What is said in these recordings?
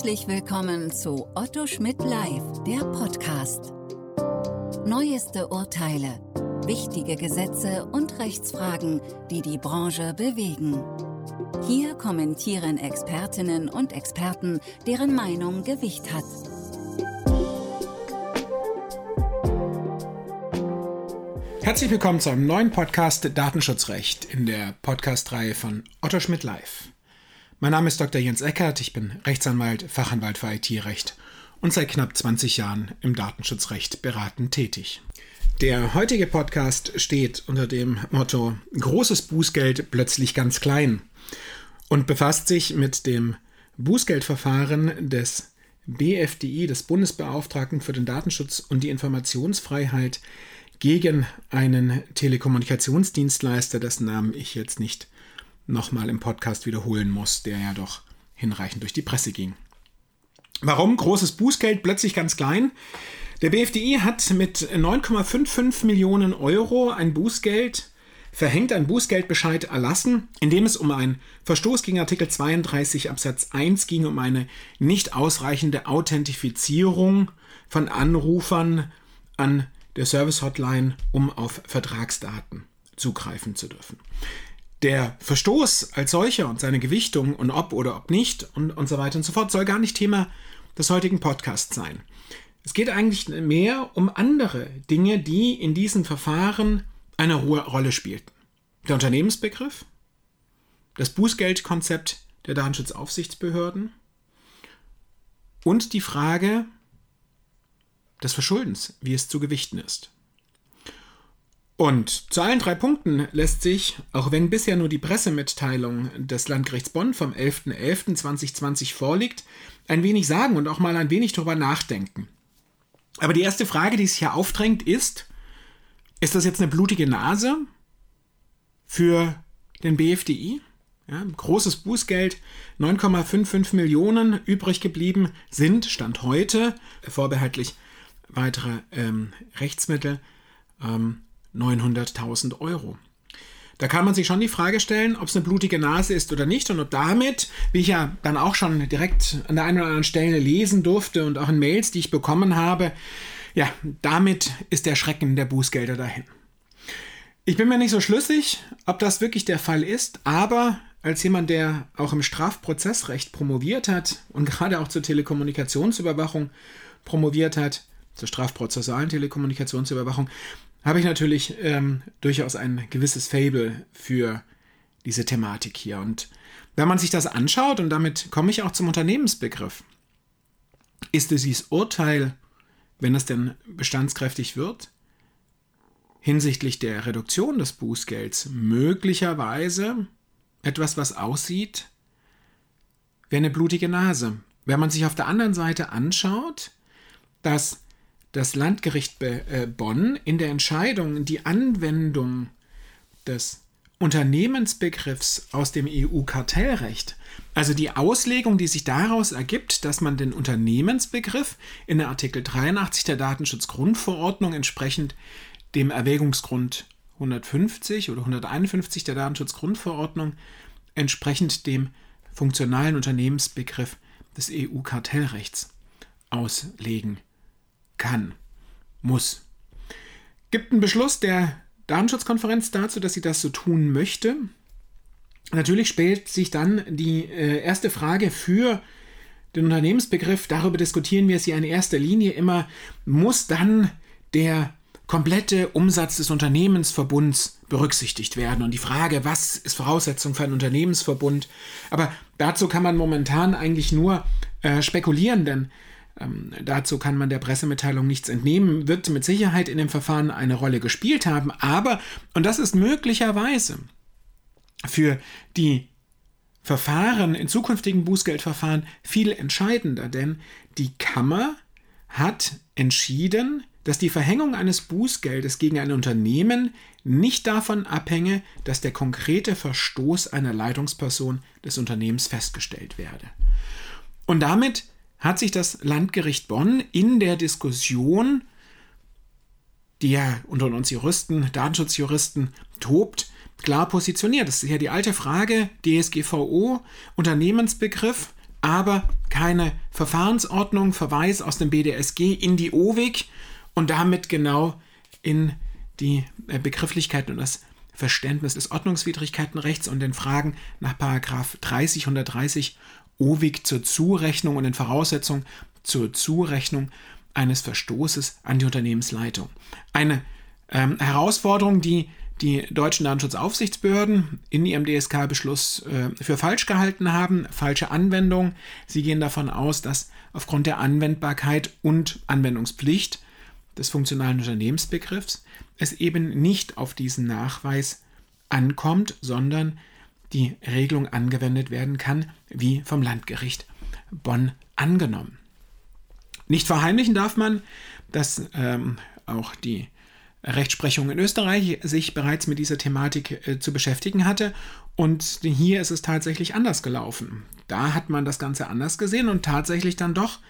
Herzlich willkommen zu Otto Schmidt Live, der Podcast. Neueste Urteile, wichtige Gesetze und Rechtsfragen, die die Branche bewegen. Hier kommentieren Expertinnen und Experten, deren Meinung Gewicht hat. Herzlich willkommen zu einem neuen Podcast Datenschutzrecht in der Podcast-Reihe von Otto Schmidt Live. Mein Name ist Dr. Jens Eckert, ich bin Rechtsanwalt, Fachanwalt für IT-Recht und seit knapp 20 Jahren im Datenschutzrecht beratend tätig. Der heutige Podcast steht unter dem Motto Großes Bußgeld plötzlich ganz klein und befasst sich mit dem Bußgeldverfahren des BFDI, des Bundesbeauftragten für den Datenschutz und die Informationsfreiheit, gegen einen Telekommunikationsdienstleister, dessen Namen ich jetzt nicht nochmal im Podcast wiederholen muss, der ja doch hinreichend durch die Presse ging. Warum großes Bußgeld plötzlich ganz klein? Der BFDI hat mit 9,55 Millionen Euro ein Bußgeld verhängt, ein Bußgeldbescheid erlassen, in dem es um einen Verstoß gegen Artikel 32 Absatz 1 ging, um eine nicht ausreichende Authentifizierung von Anrufern an der Service Hotline, um auf Vertragsdaten zugreifen zu dürfen der Verstoß als solcher und seine Gewichtung und ob oder ob nicht und, und so weiter und so fort soll gar nicht Thema des heutigen Podcasts sein. Es geht eigentlich mehr um andere Dinge, die in diesen Verfahren eine hohe Rolle spielten. Der Unternehmensbegriff, das Bußgeldkonzept der Datenschutzaufsichtsbehörden und die Frage des Verschuldens, wie es zu gewichten ist. Und zu allen drei Punkten lässt sich, auch wenn bisher nur die Pressemitteilung des Landgerichts Bonn vom 11.11.2020 vorliegt, ein wenig sagen und auch mal ein wenig darüber nachdenken. Aber die erste Frage, die sich hier aufdrängt, ist, ist das jetzt eine blutige Nase für den BFDI? Ja, großes Bußgeld, 9,55 Millionen übrig geblieben sind, Stand heute, vorbehaltlich weitere ähm, Rechtsmittel, ähm, 900.000 Euro. Da kann man sich schon die Frage stellen, ob es eine blutige Nase ist oder nicht und ob damit, wie ich ja dann auch schon direkt an der einen oder anderen Stelle lesen durfte und auch in Mails, die ich bekommen habe, ja, damit ist der Schrecken der Bußgelder dahin. Ich bin mir nicht so schlüssig, ob das wirklich der Fall ist, aber als jemand, der auch im Strafprozessrecht promoviert hat und gerade auch zur Telekommunikationsüberwachung promoviert hat, zur strafprozessualen Telekommunikationsüberwachung, habe ich natürlich ähm, durchaus ein gewisses Fable für diese Thematik hier. Und wenn man sich das anschaut, und damit komme ich auch zum Unternehmensbegriff, ist dieses Urteil, wenn es denn bestandskräftig wird, hinsichtlich der Reduktion des Bußgelds möglicherweise etwas, was aussieht wie eine blutige Nase. Wenn man sich auf der anderen Seite anschaut, dass das Landgericht äh, Bonn in der Entscheidung die Anwendung des Unternehmensbegriffs aus dem EU-Kartellrecht, also die Auslegung, die sich daraus ergibt, dass man den Unternehmensbegriff in der Artikel 83 der Datenschutzgrundverordnung entsprechend dem Erwägungsgrund 150 oder 151 der Datenschutzgrundverordnung entsprechend dem funktionalen Unternehmensbegriff des EU-Kartellrechts auslegen kann, muss. Gibt einen Beschluss der Datenschutzkonferenz dazu, dass sie das so tun möchte. Natürlich stellt sich dann die äh, erste Frage für den Unternehmensbegriff, darüber diskutieren wir es hier in erster Linie immer, muss dann der komplette Umsatz des Unternehmensverbunds berücksichtigt werden. Und die Frage, was ist Voraussetzung für einen Unternehmensverbund? Aber dazu kann man momentan eigentlich nur äh, spekulieren, denn ähm, dazu kann man der Pressemitteilung nichts entnehmen, wird mit Sicherheit in dem Verfahren eine Rolle gespielt haben, aber, und das ist möglicherweise für die Verfahren in zukünftigen Bußgeldverfahren viel entscheidender, denn die Kammer hat entschieden, dass die Verhängung eines Bußgeldes gegen ein Unternehmen nicht davon abhänge, dass der konkrete Verstoß einer Leitungsperson des Unternehmens festgestellt werde. Und damit hat sich das Landgericht Bonn in der Diskussion, die ja unter uns Juristen, Datenschutzjuristen tobt, klar positioniert. Das ist ja die alte Frage, DSGVO, Unternehmensbegriff, aber keine Verfahrensordnung, Verweis aus dem BDSG in die OWIG und damit genau in die äh, Begrifflichkeiten und das Verständnis des Ordnungswidrigkeitenrechts und den Fragen nach 30, 130 OWIG zur Zurechnung und den Voraussetzungen zur Zurechnung eines Verstoßes an die Unternehmensleitung. Eine ähm, Herausforderung, die die deutschen Datenschutzaufsichtsbehörden in ihrem DSK-Beschluss äh, für falsch gehalten haben, falsche Anwendung. Sie gehen davon aus, dass aufgrund der Anwendbarkeit und Anwendungspflicht des funktionalen Unternehmensbegriffs es eben nicht auf diesen Nachweis ankommt, sondern die Regelung angewendet werden kann, wie vom Landgericht Bonn angenommen. Nicht verheimlichen darf man, dass ähm, auch die Rechtsprechung in Österreich sich bereits mit dieser Thematik äh, zu beschäftigen hatte. Und hier ist es tatsächlich anders gelaufen. Da hat man das Ganze anders gesehen und tatsächlich dann doch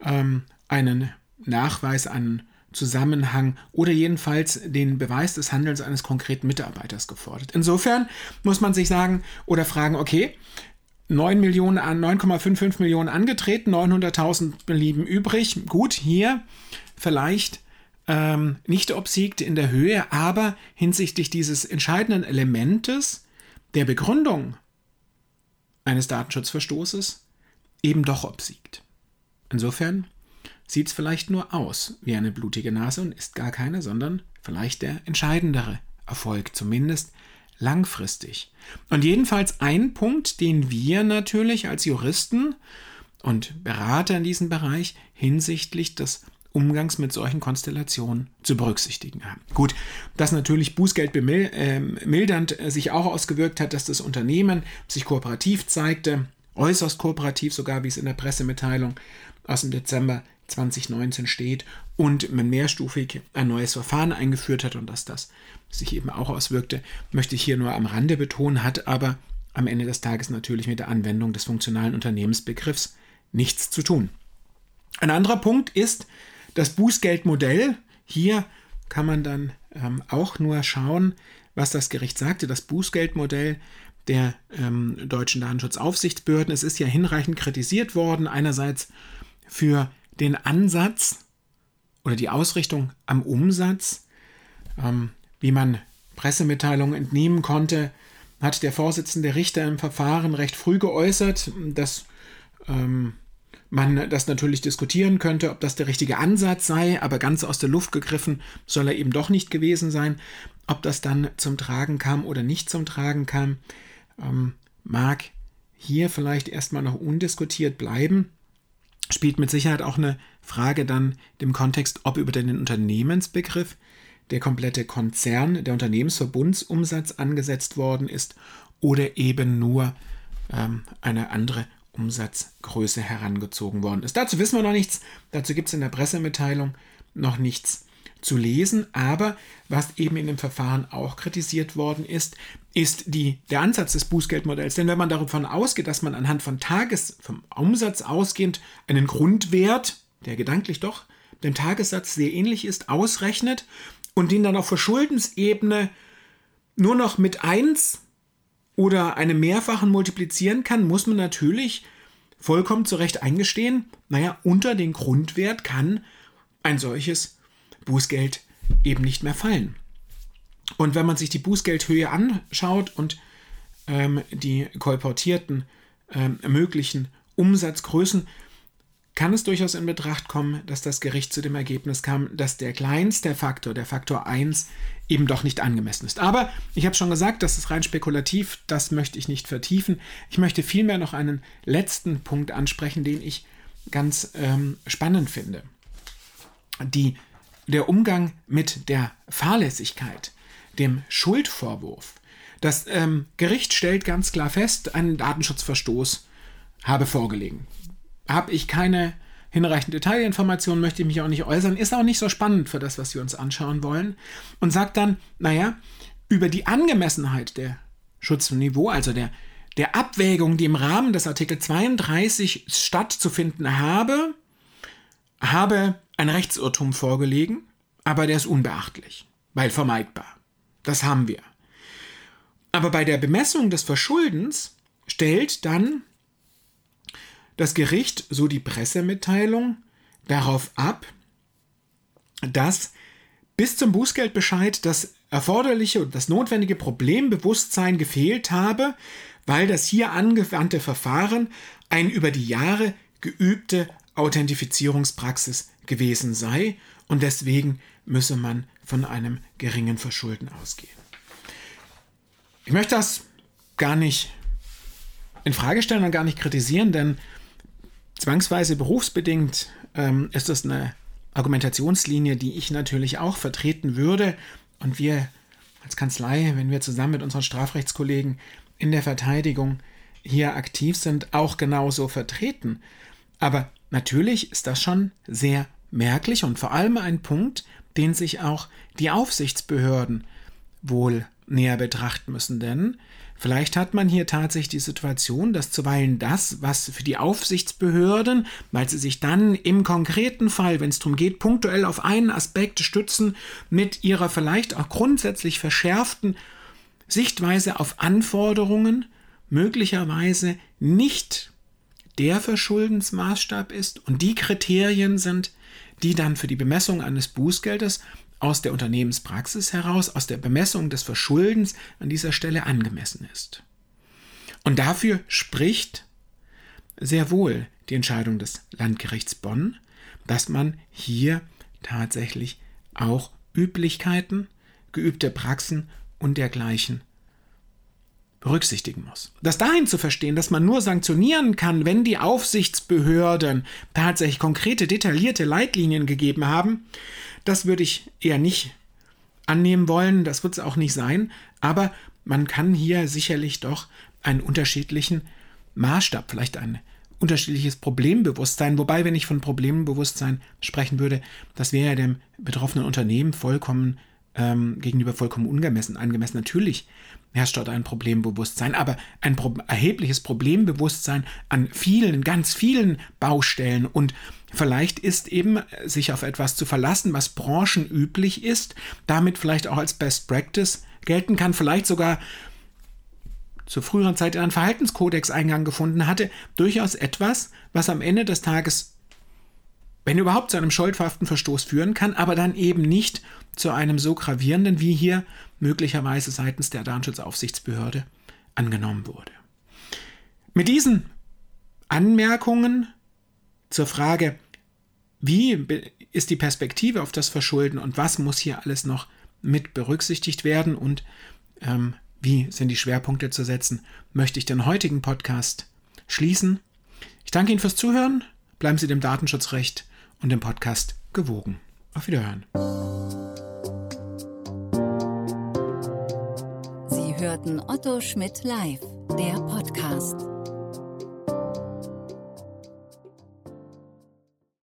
ähm, einen Nachweis, einen Zusammenhang oder jedenfalls den Beweis des Handelns eines konkreten Mitarbeiters gefordert. Insofern muss man sich sagen oder fragen, okay, 9 Millionen an 9,55 Millionen angetreten, 900.000 blieben übrig. Gut, hier vielleicht ähm, nicht obsiegt in der Höhe, aber hinsichtlich dieses entscheidenden Elementes der Begründung eines Datenschutzverstoßes eben doch obsiegt. Insofern sieht es vielleicht nur aus wie eine blutige Nase und ist gar keine, sondern vielleicht der entscheidendere Erfolg, zumindest langfristig. Und jedenfalls ein Punkt, den wir natürlich als Juristen und Berater in diesem Bereich hinsichtlich des Umgangs mit solchen Konstellationen zu berücksichtigen haben. Gut, dass natürlich Bußgeld ähm, sich auch ausgewirkt hat, dass das Unternehmen sich kooperativ zeigte, äußerst kooperativ sogar, wie es in der Pressemitteilung aus dem Dezember 2019 steht und man mehrstufig ein neues Verfahren eingeführt hat und dass das sich eben auch auswirkte, möchte ich hier nur am Rande betonen, hat aber am Ende des Tages natürlich mit der Anwendung des funktionalen Unternehmensbegriffs nichts zu tun. Ein anderer Punkt ist, das Bußgeldmodell, hier kann man dann ähm, auch nur schauen, was das Gericht sagte. Das Bußgeldmodell der ähm, deutschen Datenschutzaufsichtsbehörden, es ist ja hinreichend kritisiert worden, einerseits für den Ansatz oder die Ausrichtung am Umsatz, ähm, wie man Pressemitteilungen entnehmen konnte, hat der Vorsitzende Richter im Verfahren recht früh geäußert, dass ähm, man das natürlich diskutieren könnte, ob das der richtige Ansatz sei, aber ganz aus der Luft gegriffen soll er eben doch nicht gewesen sein. Ob das dann zum Tragen kam oder nicht zum Tragen kam, ähm, mag hier vielleicht erstmal noch undiskutiert bleiben. Spielt mit Sicherheit auch eine Frage dann dem Kontext, ob über den Unternehmensbegriff der komplette Konzern, der Unternehmensverbundsumsatz angesetzt worden ist oder eben nur ähm, eine andere Umsatzgröße herangezogen worden ist. Dazu wissen wir noch nichts, dazu gibt es in der Pressemitteilung noch nichts zu lesen, aber was eben in dem Verfahren auch kritisiert worden ist, ist die, der Ansatz des Bußgeldmodells. Denn wenn man davon ausgeht, dass man anhand von Tages, vom Umsatz ausgehend einen Grundwert, der gedanklich doch dem Tagessatz sehr ähnlich ist, ausrechnet und den dann auf Verschuldensebene nur noch mit 1 oder einem Mehrfachen multiplizieren kann, muss man natürlich vollkommen zu Recht eingestehen, naja, unter den Grundwert kann ein solches Bußgeld eben nicht mehr fallen. Und wenn man sich die Bußgeldhöhe anschaut und ähm, die kolportierten ähm, möglichen Umsatzgrößen, kann es durchaus in Betracht kommen, dass das Gericht zu dem Ergebnis kam, dass der kleinste Faktor, der Faktor 1, eben doch nicht angemessen ist. Aber ich habe schon gesagt, das ist rein spekulativ, das möchte ich nicht vertiefen. Ich möchte vielmehr noch einen letzten Punkt ansprechen, den ich ganz ähm, spannend finde. Die, der Umgang mit der Fahrlässigkeit, dem Schuldvorwurf. Das ähm, Gericht stellt ganz klar fest, einen Datenschutzverstoß habe vorgelegen habe ich keine hinreichende Detailinformationen, möchte ich mich auch nicht äußern, ist auch nicht so spannend für das, was wir uns anschauen wollen. Und sagt dann, naja, über die Angemessenheit der Schutzniveau, also der, der Abwägung, die im Rahmen des Artikel 32 stattzufinden habe, habe ein Rechtsirrtum vorgelegen, aber der ist unbeachtlich, weil vermeidbar. Das haben wir. Aber bei der Bemessung des Verschuldens stellt dann das Gericht, so die Pressemitteilung, darauf ab, dass bis zum Bußgeldbescheid das erforderliche und das notwendige Problembewusstsein gefehlt habe, weil das hier angewandte Verfahren ein über die Jahre geübte Authentifizierungspraxis gewesen sei und deswegen müsse man von einem geringen Verschulden ausgehen. Ich möchte das gar nicht in Frage stellen und gar nicht kritisieren, denn zwangsweise berufsbedingt ähm, ist das eine Argumentationslinie, die ich natürlich auch vertreten würde und wir als Kanzlei, wenn wir zusammen mit unseren Strafrechtskollegen in der Verteidigung hier aktiv sind, auch genauso vertreten. Aber natürlich ist das schon sehr merklich und vor allem ein Punkt, den sich auch die Aufsichtsbehörden wohl näher betrachten müssen, denn Vielleicht hat man hier tatsächlich die Situation, dass zuweilen das, was für die Aufsichtsbehörden, weil sie sich dann im konkreten Fall, wenn es darum geht, punktuell auf einen Aspekt stützen, mit ihrer vielleicht auch grundsätzlich verschärften Sichtweise auf Anforderungen möglicherweise nicht der Verschuldensmaßstab ist und die Kriterien sind, die dann für die Bemessung eines Bußgeldes aus der Unternehmenspraxis heraus, aus der Bemessung des Verschuldens an dieser Stelle angemessen ist. Und dafür spricht sehr wohl die Entscheidung des Landgerichts Bonn, dass man hier tatsächlich auch Üblichkeiten, geübte Praxen und dergleichen berücksichtigen muss. Das dahin zu verstehen, dass man nur sanktionieren kann, wenn die Aufsichtsbehörden tatsächlich konkrete, detaillierte Leitlinien gegeben haben, das würde ich eher nicht annehmen wollen, das wird es auch nicht sein, aber man kann hier sicherlich doch einen unterschiedlichen Maßstab, vielleicht ein unterschiedliches Problembewusstsein, wobei, wenn ich von Problembewusstsein sprechen würde, das wäre ja dem betroffenen Unternehmen vollkommen ähm, gegenüber vollkommen ungemessen, angemessen. Natürlich herrscht dort ein Problembewusstsein, aber ein pro erhebliches Problembewusstsein an vielen, ganz vielen Baustellen und vielleicht ist eben sich auf etwas zu verlassen, was branchenüblich ist, damit vielleicht auch als Best Practice gelten kann, vielleicht sogar zur früheren Zeit in einen Verhaltenskodex Eingang gefunden hatte, durchaus etwas, was am Ende des Tages wenn überhaupt zu einem schuldhaften Verstoß führen kann, aber dann eben nicht zu einem so gravierenden, wie hier möglicherweise seitens der Datenschutzaufsichtsbehörde angenommen wurde. Mit diesen Anmerkungen zur Frage, wie ist die Perspektive auf das Verschulden und was muss hier alles noch mit berücksichtigt werden und ähm, wie sind die Schwerpunkte zu setzen, möchte ich den heutigen Podcast schließen. Ich danke Ihnen fürs Zuhören. Bleiben Sie dem Datenschutzrecht und dem Podcast gewogen. Auf Wiederhören. Sie hörten Otto Schmidt live, der Podcast.